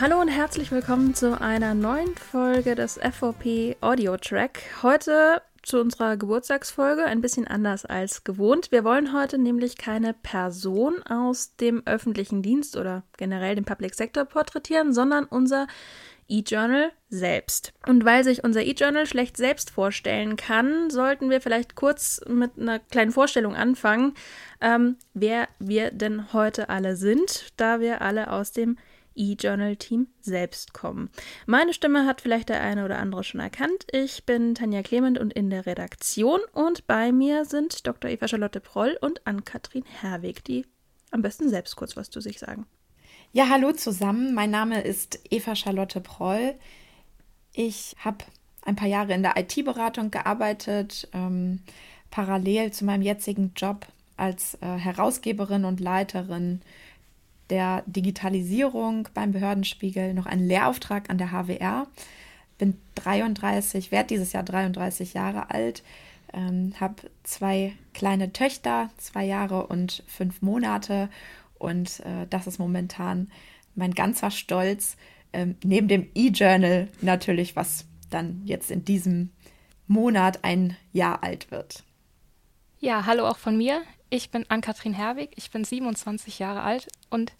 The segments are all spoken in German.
Hallo und herzlich willkommen zu einer neuen Folge des FOP Audio Track. Heute zu unserer Geburtstagsfolge ein bisschen anders als gewohnt. Wir wollen heute nämlich keine Person aus dem öffentlichen Dienst oder generell dem Public Sector porträtieren, sondern unser E-Journal selbst. Und weil sich unser E-Journal schlecht selbst vorstellen kann, sollten wir vielleicht kurz mit einer kleinen Vorstellung anfangen, ähm, wer wir denn heute alle sind, da wir alle aus dem E-Journal-Team selbst kommen. Meine Stimme hat vielleicht der eine oder andere schon erkannt. Ich bin Tanja Clement und in der Redaktion und bei mir sind Dr. Eva Charlotte Proll und Ann-Kathrin Herweg, die am besten selbst kurz was zu sich sagen. Ja, hallo zusammen. Mein Name ist Eva Charlotte Proll. Ich habe ein paar Jahre in der IT-Beratung gearbeitet, ähm, parallel zu meinem jetzigen Job als äh, Herausgeberin und Leiterin der Digitalisierung beim Behördenspiegel noch einen Lehrauftrag an der HWR. Bin 33, werde dieses Jahr 33 Jahre alt, ähm, habe zwei kleine Töchter, zwei Jahre und fünf Monate. Und äh, das ist momentan mein ganzer Stolz. Ähm, neben dem E-Journal natürlich, was dann jetzt in diesem Monat ein Jahr alt wird. Ja, hallo auch von mir. Ich bin Ann-Kathrin Herwig, ich bin 27 Jahre alt und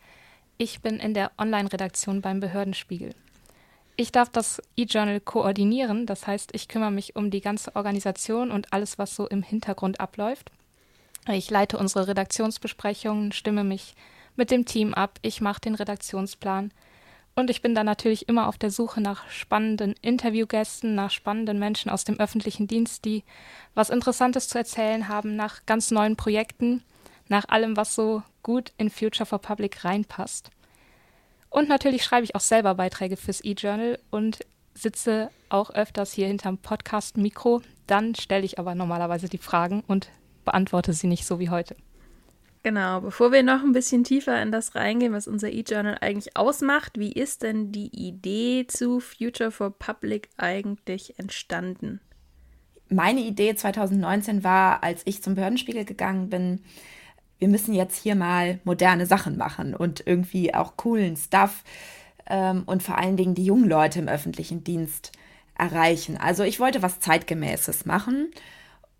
ich bin in der Online-Redaktion beim Behördenspiegel. Ich darf das E-Journal koordinieren, das heißt, ich kümmere mich um die ganze Organisation und alles, was so im Hintergrund abläuft. Ich leite unsere Redaktionsbesprechungen, stimme mich mit dem Team ab, ich mache den Redaktionsplan und ich bin dann natürlich immer auf der Suche nach spannenden Interviewgästen, nach spannenden Menschen aus dem öffentlichen Dienst, die was Interessantes zu erzählen haben, nach ganz neuen Projekten, nach allem, was so gut in Future for Public reinpasst. Und natürlich schreibe ich auch selber Beiträge fürs E-Journal und sitze auch öfters hier hinterm Podcast-Mikro. Dann stelle ich aber normalerweise die Fragen und beantworte sie nicht so wie heute. Genau, bevor wir noch ein bisschen tiefer in das reingehen, was unser E-Journal eigentlich ausmacht, wie ist denn die Idee zu Future for Public eigentlich entstanden? Meine Idee 2019 war, als ich zum Behördenspiegel gegangen bin, wir müssen jetzt hier mal moderne Sachen machen und irgendwie auch coolen Stuff ähm, und vor allen Dingen die jungen Leute im öffentlichen Dienst erreichen. Also ich wollte was zeitgemäßes machen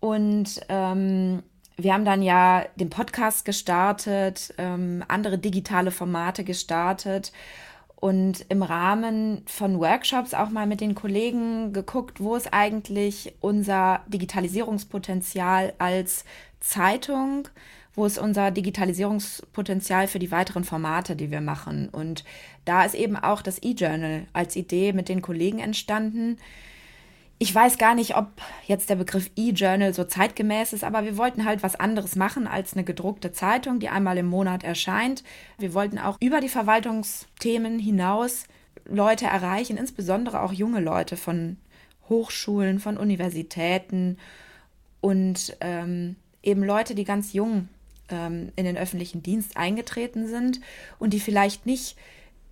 und ähm, wir haben dann ja den Podcast gestartet, ähm, andere digitale Formate gestartet und im Rahmen von Workshops auch mal mit den Kollegen geguckt, wo ist eigentlich unser Digitalisierungspotenzial als Zeitung, wo ist unser Digitalisierungspotenzial für die weiteren Formate, die wir machen. Und da ist eben auch das E-Journal als Idee mit den Kollegen entstanden. Ich weiß gar nicht, ob jetzt der Begriff E-Journal so zeitgemäß ist, aber wir wollten halt was anderes machen als eine gedruckte Zeitung, die einmal im Monat erscheint. Wir wollten auch über die Verwaltungsthemen hinaus Leute erreichen, insbesondere auch junge Leute von Hochschulen, von Universitäten und ähm, eben Leute, die ganz jung ähm, in den öffentlichen Dienst eingetreten sind und die vielleicht nicht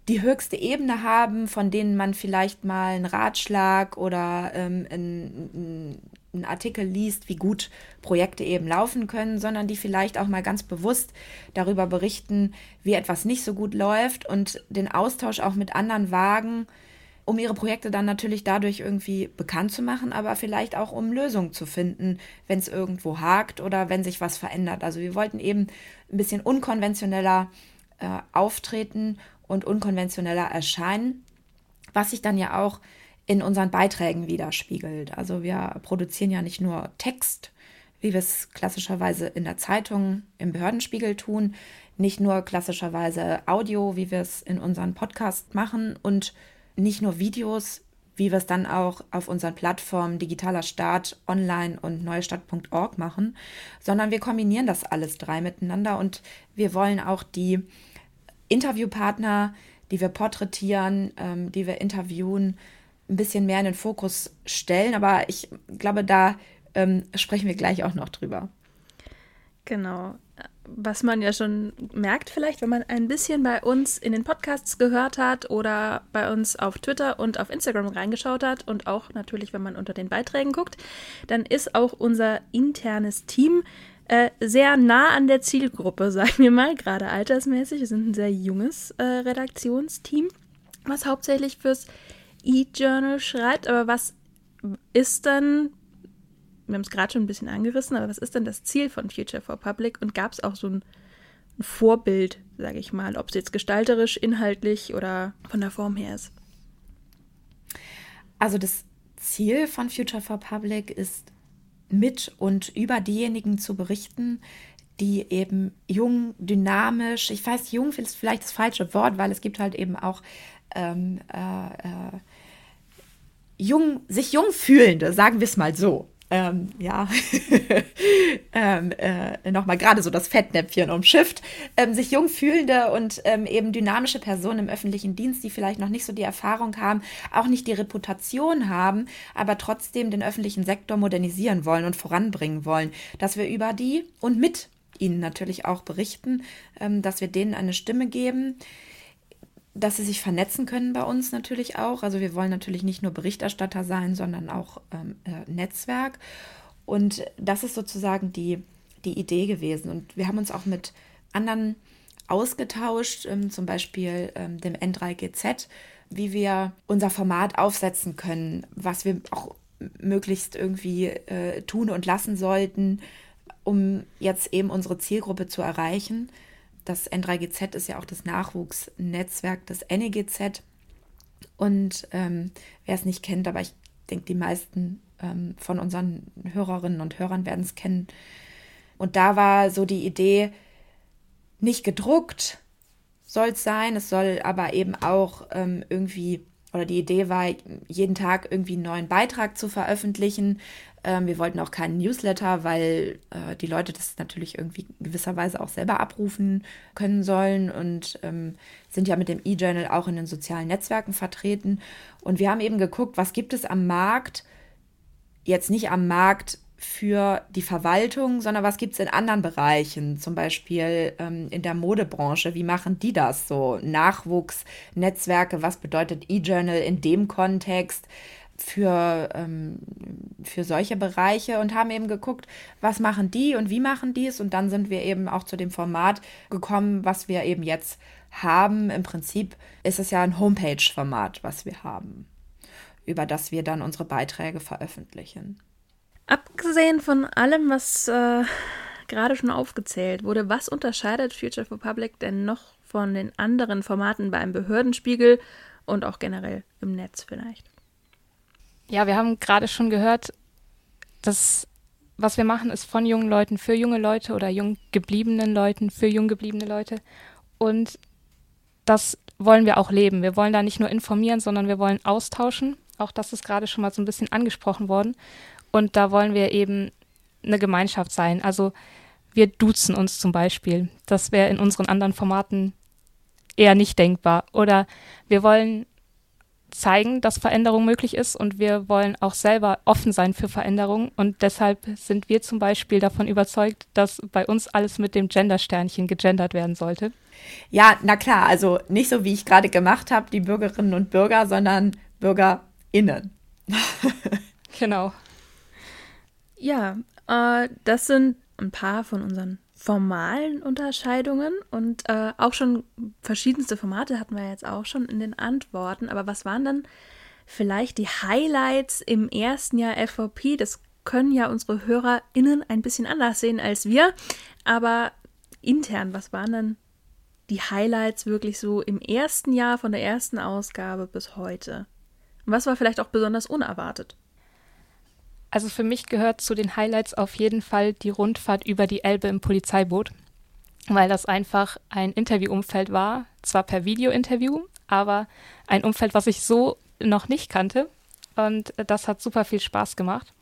die höchste Ebene haben, von denen man vielleicht mal einen Ratschlag oder ähm, einen, einen Artikel liest, wie gut Projekte eben laufen können, sondern die vielleicht auch mal ganz bewusst darüber berichten, wie etwas nicht so gut läuft und den Austausch auch mit anderen wagen, um ihre Projekte dann natürlich dadurch irgendwie bekannt zu machen, aber vielleicht auch um Lösungen zu finden, wenn es irgendwo hakt oder wenn sich was verändert. Also wir wollten eben ein bisschen unkonventioneller äh, auftreten und unkonventioneller erscheinen, was sich dann ja auch in unseren Beiträgen widerspiegelt. Also wir produzieren ja nicht nur Text, wie wir es klassischerweise in der Zeitung im Behördenspiegel tun, nicht nur klassischerweise Audio, wie wir es in unseren Podcast machen und nicht nur Videos, wie wir es dann auch auf unseren Plattformen Digitaler Staat, Online und Neuestadt.org machen, sondern wir kombinieren das alles drei miteinander und wir wollen auch die Interviewpartner, die wir porträtieren, ähm, die wir interviewen, ein bisschen mehr in den Fokus stellen. Aber ich glaube, da ähm, sprechen wir gleich auch noch drüber. Genau was man ja schon merkt, vielleicht, wenn man ein bisschen bei uns in den Podcasts gehört hat oder bei uns auf Twitter und auf Instagram reingeschaut hat und auch natürlich, wenn man unter den Beiträgen guckt, dann ist auch unser internes Team äh, sehr nah an der Zielgruppe, sagen wir mal, gerade altersmäßig. Wir sind ein sehr junges äh, Redaktionsteam. was hauptsächlich fürs E-Journal schreibt. Aber was ist dann, wir haben es gerade schon ein bisschen angerissen, aber was ist denn das Ziel von Future for Public? Und gab es auch so ein, ein Vorbild, sage ich mal, ob es jetzt gestalterisch, inhaltlich oder von der Form her ist? Also das Ziel von Future for Public ist, mit und über diejenigen zu berichten, die eben jung, dynamisch, ich weiß, jung ist vielleicht das falsche Wort, weil es gibt halt eben auch ähm, äh, äh, jung, sich jung fühlende, sagen wir es mal so. Ähm, ja, ähm, äh, nochmal gerade so das Fettnäpfchen umschifft, ähm, sich jung fühlende und ähm, eben dynamische Personen im öffentlichen Dienst, die vielleicht noch nicht so die Erfahrung haben, auch nicht die Reputation haben, aber trotzdem den öffentlichen Sektor modernisieren wollen und voranbringen wollen, dass wir über die und mit ihnen natürlich auch berichten, ähm, dass wir denen eine Stimme geben, dass sie sich vernetzen können bei uns natürlich auch. Also wir wollen natürlich nicht nur Berichterstatter sein, sondern auch ähm, äh, Netzwerk. Und das ist sozusagen die, die Idee gewesen. Und wir haben uns auch mit anderen ausgetauscht, ähm, zum Beispiel ähm, dem N3GZ, wie wir unser Format aufsetzen können, was wir auch möglichst irgendwie äh, tun und lassen sollten, um jetzt eben unsere Zielgruppe zu erreichen. Das N3GZ ist ja auch das Nachwuchsnetzwerk des NEGZ. Und ähm, wer es nicht kennt, aber ich denke, die meisten ähm, von unseren Hörerinnen und Hörern werden es kennen. Und da war so die Idee, nicht gedruckt soll es sein, es soll aber eben auch ähm, irgendwie oder die Idee war, jeden Tag irgendwie einen neuen Beitrag zu veröffentlichen. Ähm, wir wollten auch keinen Newsletter, weil äh, die Leute das natürlich irgendwie gewisserweise auch selber abrufen können sollen und ähm, sind ja mit dem E-Journal auch in den sozialen Netzwerken vertreten. Und wir haben eben geguckt, was gibt es am Markt, jetzt nicht am Markt für die Verwaltung, sondern was gibt es in anderen Bereichen, zum Beispiel ähm, in der Modebranche. Wie machen die das so? Nachwuchsnetzwerke, was bedeutet E-Journal in dem Kontext? für, ähm, für solche Bereiche und haben eben geguckt, was machen die und wie machen die es. Und dann sind wir eben auch zu dem Format gekommen, was wir eben jetzt haben. Im Prinzip ist es ja ein Homepage-Format, was wir haben, über das wir dann unsere Beiträge veröffentlichen. Abgesehen von allem, was äh, gerade schon aufgezählt wurde, was unterscheidet Future for Public denn noch von den anderen Formaten beim Behördenspiegel und auch generell im Netz vielleicht? Ja, wir haben gerade schon gehört, dass was wir machen, ist von jungen Leuten für junge Leute oder jung gebliebenen Leuten für jung gebliebene Leute. Und das wollen wir auch leben. Wir wollen da nicht nur informieren, sondern wir wollen austauschen. Auch das ist gerade schon mal so ein bisschen angesprochen worden. Und da wollen wir eben eine Gemeinschaft sein. Also wir duzen uns zum Beispiel. Das wäre in unseren anderen Formaten eher nicht denkbar. Oder wir wollen zeigen, dass Veränderung möglich ist und wir wollen auch selber offen sein für Veränderung und deshalb sind wir zum Beispiel davon überzeugt, dass bei uns alles mit dem Gender-Sternchen gegendert werden sollte. Ja, na klar, also nicht so wie ich gerade gemacht habe, die Bürgerinnen und Bürger, sondern BürgerInnen. genau. Ja, äh, das sind ein paar von unseren formalen Unterscheidungen und äh, auch schon verschiedenste Formate hatten wir jetzt auch schon in den Antworten. Aber was waren dann vielleicht die Highlights im ersten Jahr FVP? Das können ja unsere HörerInnen ein bisschen anders sehen als wir. Aber intern, was waren dann die Highlights wirklich so im ersten Jahr von der ersten Ausgabe bis heute? Und was war vielleicht auch besonders unerwartet? Also für mich gehört zu den Highlights auf jeden Fall die Rundfahrt über die Elbe im Polizeiboot, weil das einfach ein Interviewumfeld war, zwar per Videointerview, aber ein Umfeld, was ich so noch nicht kannte. Und das hat super viel Spaß gemacht.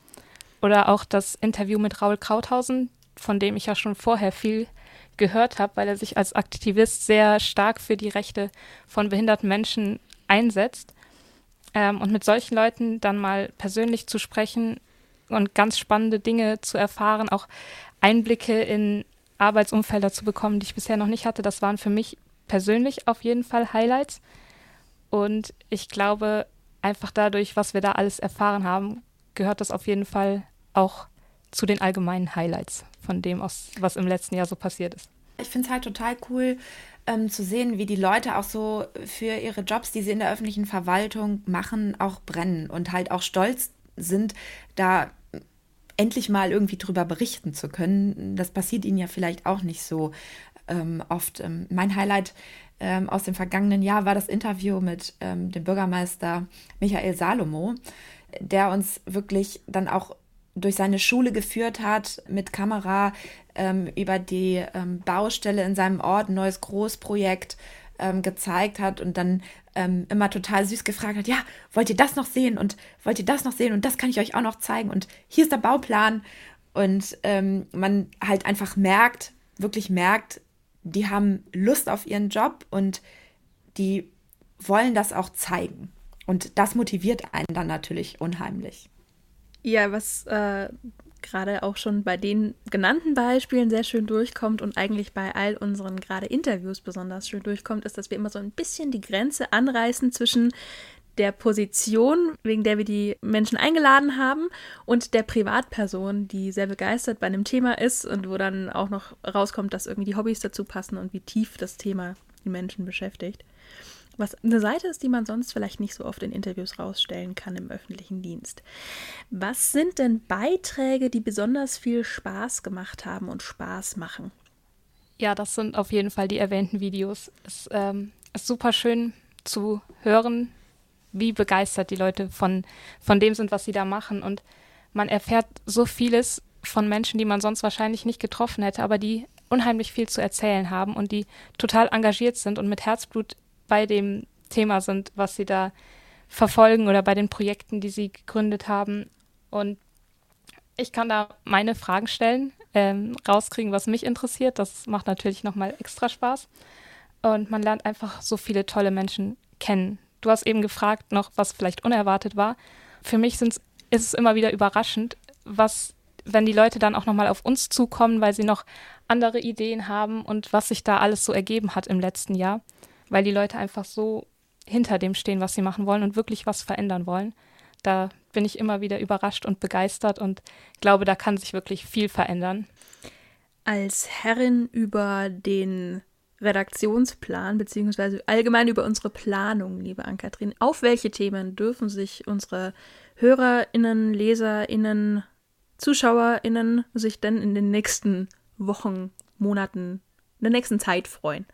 Oder auch das Interview mit Raul Krauthausen, von dem ich ja schon vorher viel gehört habe, weil er sich als Aktivist sehr stark für die Rechte von behinderten Menschen einsetzt. Ähm, und mit solchen Leuten dann mal persönlich zu sprechen, und ganz spannende Dinge zu erfahren, auch Einblicke in Arbeitsumfelder zu bekommen, die ich bisher noch nicht hatte. Das waren für mich persönlich auf jeden Fall Highlights. Und ich glaube, einfach dadurch, was wir da alles erfahren haben, gehört das auf jeden Fall auch zu den allgemeinen Highlights von dem, was im letzten Jahr so passiert ist. Ich finde es halt total cool ähm, zu sehen, wie die Leute auch so für ihre Jobs, die sie in der öffentlichen Verwaltung machen, auch brennen und halt auch stolz sind, da endlich mal irgendwie drüber berichten zu können. Das passiert ihnen ja vielleicht auch nicht so ähm, oft. Ähm, mein Highlight ähm, aus dem vergangenen Jahr war das Interview mit ähm, dem Bürgermeister Michael Salomo, der uns wirklich dann auch durch seine Schule geführt hat, mit Kamera ähm, über die ähm, Baustelle in seinem Ort, ein neues Großprojekt ähm, gezeigt hat und dann ähm, immer total süß gefragt hat, ja, wollt ihr das noch sehen und wollt ihr das noch sehen und das kann ich euch auch noch zeigen und hier ist der Bauplan und ähm, man halt einfach merkt, wirklich merkt, die haben Lust auf ihren Job und die wollen das auch zeigen. Und das motiviert einen dann natürlich unheimlich. Ja, was äh, gerade auch schon bei den genannten Beispielen sehr schön durchkommt und eigentlich bei all unseren gerade Interviews besonders schön durchkommt, ist, dass wir immer so ein bisschen die Grenze anreißen zwischen der Position, wegen der wir die Menschen eingeladen haben, und der Privatperson, die sehr begeistert bei einem Thema ist und wo dann auch noch rauskommt, dass irgendwie die Hobbys dazu passen und wie tief das Thema die Menschen beschäftigt. Was eine Seite ist, die man sonst vielleicht nicht so oft in Interviews rausstellen kann im öffentlichen Dienst. Was sind denn Beiträge, die besonders viel Spaß gemacht haben und Spaß machen? Ja, das sind auf jeden Fall die erwähnten Videos. Es ähm, ist super schön zu hören, wie begeistert die Leute von, von dem sind, was sie da machen. Und man erfährt so vieles von Menschen, die man sonst wahrscheinlich nicht getroffen hätte, aber die unheimlich viel zu erzählen haben und die total engagiert sind und mit Herzblut bei dem Thema sind, was sie da verfolgen oder bei den Projekten, die sie gegründet haben. Und ich kann da meine Fragen stellen, ähm, rauskriegen, was mich interessiert. Das macht natürlich nochmal extra Spaß. Und man lernt einfach so viele tolle Menschen kennen, Du hast eben gefragt noch, was vielleicht unerwartet war. Für mich ist es immer wieder überraschend, was, wenn die Leute dann auch nochmal auf uns zukommen, weil sie noch andere Ideen haben und was sich da alles so ergeben hat im letzten Jahr, weil die Leute einfach so hinter dem stehen, was sie machen wollen und wirklich was verändern wollen. Da bin ich immer wieder überrascht und begeistert und glaube, da kann sich wirklich viel verändern. Als Herrin über den Redaktionsplan beziehungsweise allgemein über unsere Planung, liebe Ann-Kathrin. Auf welche Themen dürfen sich unsere HörerInnen, LeserInnen, ZuschauerInnen sich denn in den nächsten Wochen, Monaten, in der nächsten Zeit freuen?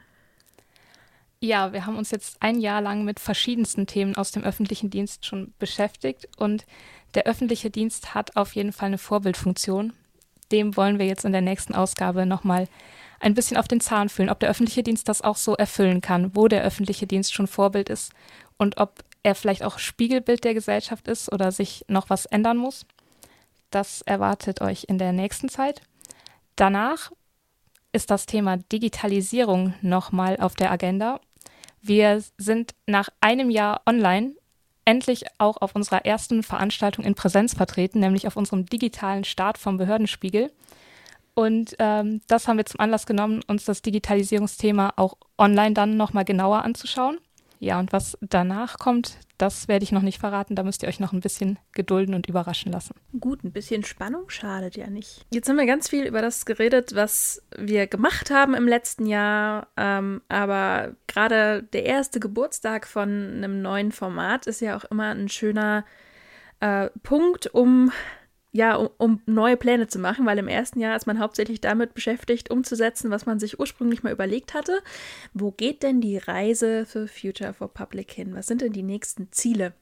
Ja, wir haben uns jetzt ein Jahr lang mit verschiedensten Themen aus dem öffentlichen Dienst schon beschäftigt und der öffentliche Dienst hat auf jeden Fall eine Vorbildfunktion. Dem wollen wir jetzt in der nächsten Ausgabe nochmal ein bisschen auf den Zahn fühlen, ob der öffentliche Dienst das auch so erfüllen kann, wo der öffentliche Dienst schon Vorbild ist und ob er vielleicht auch Spiegelbild der Gesellschaft ist oder sich noch was ändern muss. Das erwartet euch in der nächsten Zeit. Danach ist das Thema Digitalisierung nochmal auf der Agenda. Wir sind nach einem Jahr online endlich auch auf unserer ersten Veranstaltung in Präsenz vertreten, nämlich auf unserem digitalen Start vom Behördenspiegel. Und ähm, das haben wir zum Anlass genommen, uns das Digitalisierungsthema auch online dann nochmal genauer anzuschauen. Ja, und was danach kommt, das werde ich noch nicht verraten. Da müsst ihr euch noch ein bisschen gedulden und überraschen lassen. Gut, ein bisschen Spannung schadet ja nicht. Jetzt haben wir ganz viel über das geredet, was wir gemacht haben im letzten Jahr. Ähm, aber gerade der erste Geburtstag von einem neuen Format ist ja auch immer ein schöner äh, Punkt, um ja, um, um, neue Pläne zu machen, weil im ersten Jahr ist man hauptsächlich damit beschäftigt, umzusetzen, was man sich ursprünglich mal überlegt hatte. Wo geht denn die Reise für Future for Public hin? Was sind denn die nächsten Ziele?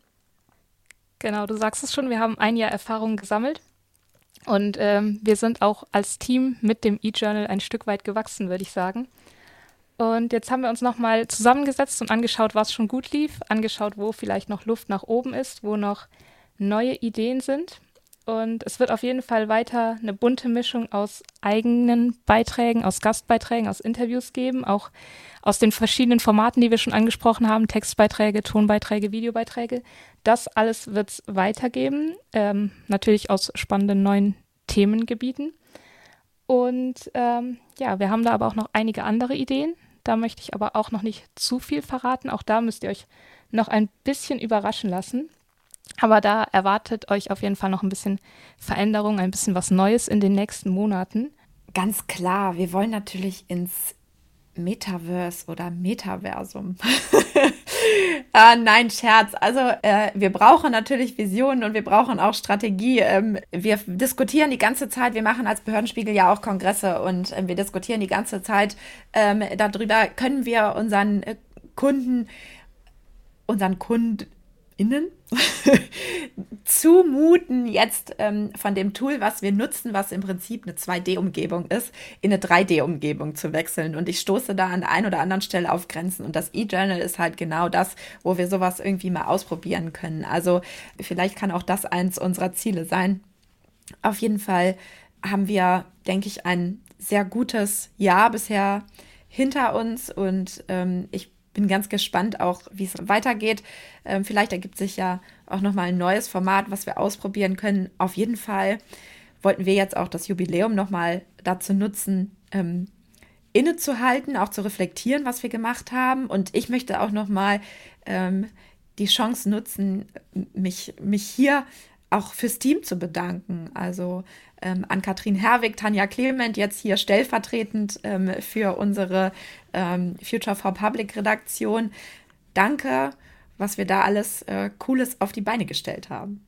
Genau, du sagst es schon, wir haben ein Jahr Erfahrung gesammelt und ähm, wir sind auch als Team mit dem E-Journal ein Stück weit gewachsen, würde ich sagen. Und jetzt haben wir uns nochmal zusammengesetzt und angeschaut, was schon gut lief, angeschaut, wo vielleicht noch Luft nach oben ist, wo noch neue Ideen sind und es wird auf jeden Fall weiter eine bunte Mischung aus eigenen Beiträgen, aus Gastbeiträgen, aus Interviews geben, auch aus den verschiedenen Formaten, die wir schon angesprochen haben, Textbeiträge, Tonbeiträge, Videobeiträge. Das alles wird es weitergeben, ähm, natürlich aus spannenden neuen Themengebieten. Und ähm, ja, wir haben da aber auch noch einige andere Ideen. Da möchte ich aber auch noch nicht zu viel verraten. Auch da müsst ihr euch noch ein bisschen überraschen lassen. Aber da erwartet euch auf jeden Fall noch ein bisschen Veränderung, ein bisschen was Neues in den nächsten Monaten. Ganz klar, wir wollen natürlich ins Metaverse oder Metaversum. ah, nein, Scherz. Also äh, wir brauchen natürlich Visionen und wir brauchen auch Strategie. Ähm, wir diskutieren die ganze Zeit, wir machen als Behördenspiegel ja auch Kongresse und äh, wir diskutieren die ganze Zeit ähm, darüber, können wir unseren äh, Kunden, unseren Kunden, innen zumuten, jetzt ähm, von dem Tool, was wir nutzen, was im Prinzip eine 2D-Umgebung ist, in eine 3D-Umgebung zu wechseln. Und ich stoße da an der einen oder anderen Stelle auf Grenzen. Und das E-Journal ist halt genau das, wo wir sowas irgendwie mal ausprobieren können. Also vielleicht kann auch das eins unserer Ziele sein. Auf jeden Fall haben wir, denke ich, ein sehr gutes Jahr bisher hinter uns und ähm, ich bin ganz gespannt auch, wie es weitergeht. Ähm, vielleicht ergibt sich ja auch nochmal ein neues Format, was wir ausprobieren können. Auf jeden Fall wollten wir jetzt auch das Jubiläum nochmal dazu nutzen, ähm, innezuhalten, auch zu reflektieren, was wir gemacht haben. Und ich möchte auch nochmal ähm, die Chance nutzen, mich, mich hier auch fürs Team zu bedanken. Also ähm, an Katrin Herwig, Tanja Clement, jetzt hier stellvertretend ähm, für unsere ähm, Future for Public Redaktion. Danke, was wir da alles äh, Cooles auf die Beine gestellt haben.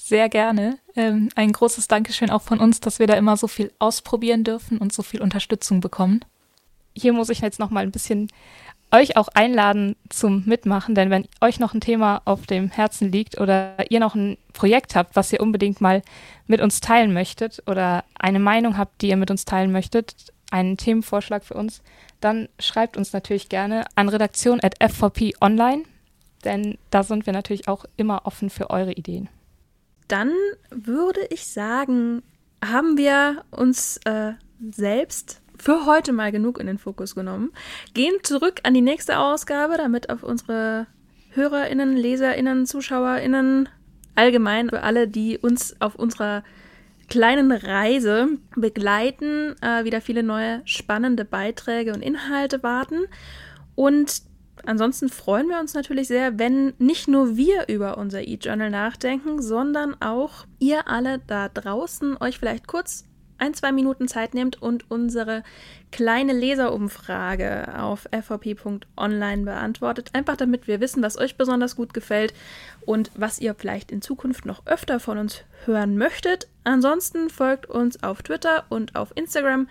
Sehr gerne. Ähm, ein großes Dankeschön auch von uns, dass wir da immer so viel ausprobieren dürfen und so viel Unterstützung bekommen. Hier muss ich jetzt noch mal ein bisschen euch auch einladen zum Mitmachen, denn wenn euch noch ein Thema auf dem Herzen liegt oder ihr noch ein Projekt habt, was ihr unbedingt mal mit uns teilen möchtet oder eine Meinung habt, die ihr mit uns teilen möchtet, einen Themenvorschlag für uns, dann schreibt uns natürlich gerne an redaktion.fvp online, denn da sind wir natürlich auch immer offen für eure Ideen. Dann würde ich sagen, haben wir uns äh, selbst für heute mal genug in den Fokus genommen. Gehen zurück an die nächste Ausgabe, damit auf unsere HörerInnen, LeserInnen, ZuschauerInnen, allgemein für alle, die uns auf unserer kleinen Reise begleiten, äh, wieder viele neue spannende Beiträge und Inhalte warten. Und ansonsten freuen wir uns natürlich sehr, wenn nicht nur wir über unser E-Journal nachdenken, sondern auch ihr alle da draußen euch vielleicht kurz ein, zwei Minuten Zeit nehmt und unsere kleine Leserumfrage auf fvp.online beantwortet. Einfach damit wir wissen, was euch besonders gut gefällt und was ihr vielleicht in Zukunft noch öfter von uns hören möchtet. Ansonsten folgt uns auf Twitter und auf Instagram.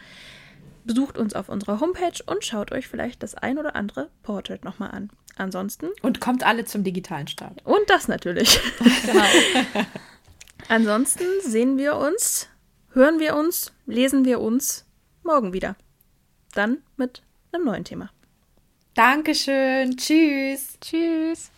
Besucht uns auf unserer Homepage und schaut euch vielleicht das ein oder andere Portrait nochmal an. Ansonsten. Und kommt alle zum digitalen Start. Und das natürlich. genau. Ansonsten sehen wir uns hören wir uns, lesen wir uns morgen wieder. Dann mit einem neuen Thema. Dankeschön. Tschüss. Tschüss.